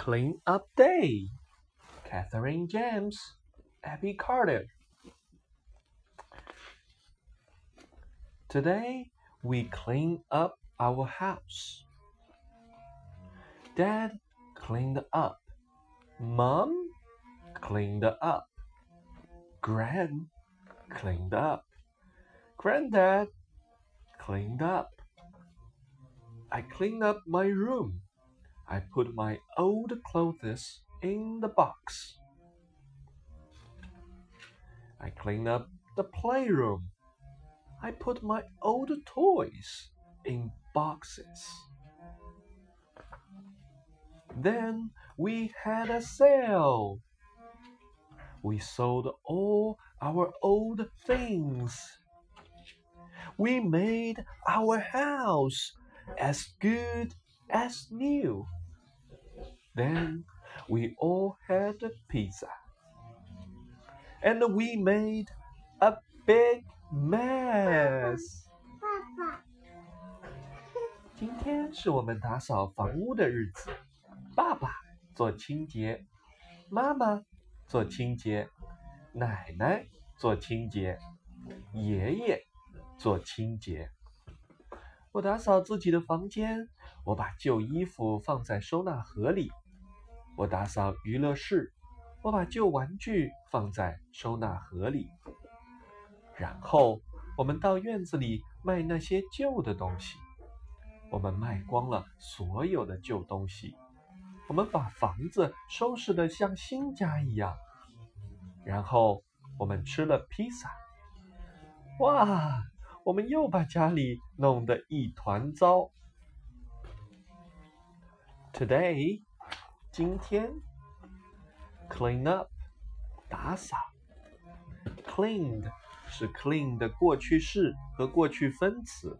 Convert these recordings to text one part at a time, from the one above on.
Clean Up Day. Catherine James, Abby Carter. Today we clean up our house. Dad cleaned up. Mom cleaned up. Gran cleaned up. Granddad cleaned up. I cleaned up my room. I put my old clothes in the box. I cleaned up the playroom. I put my old toys in boxes. Then we had a sale. We sold all our old things. We made our house as good as new. Then we all had a pizza. And we made a big mess. 爸爸，今天是我们打扫房屋的日子，爸爸做清洁，妈妈做清洁，奶奶做清洁，爷爷做清洁。我打扫自己的房间，我把旧衣服放在收纳盒里。我打扫娱乐室，我把旧玩具放在收纳盒里。然后我们到院子里卖那些旧的东西。我们卖光了所有的旧东西，我们把房子收拾得像新家一样。然后我们吃了披萨。哇！我们又把家里弄得一团糟。Today，今天，clean up，打扫。Cleaned 是 clean 的过去式和过去分词。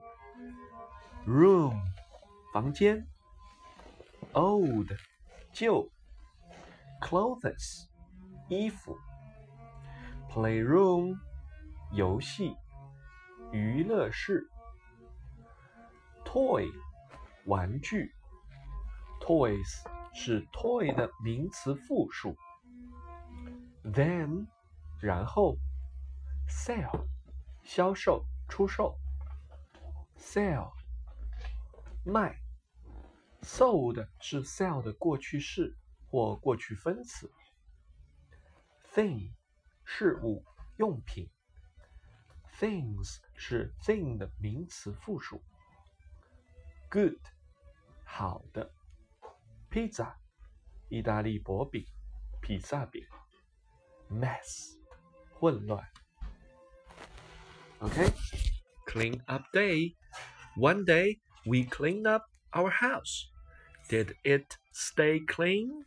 Room，房间。Old，旧。Clothes，衣服。Playroom，游戏。娱乐室，toy，玩具 ，toys 是 toy 的名词复数。Then，然后，sell，销售、出售，sell，卖，sold 是 sell 的过去式或过去分词。Thing，事物、用品。Things 是 thing 的名词复数。Good，好的。Pizza，意大利薄饼，披萨饼。Mess，混乱。Okay，clean up day. One day we cleaned up our house. Did it stay clean?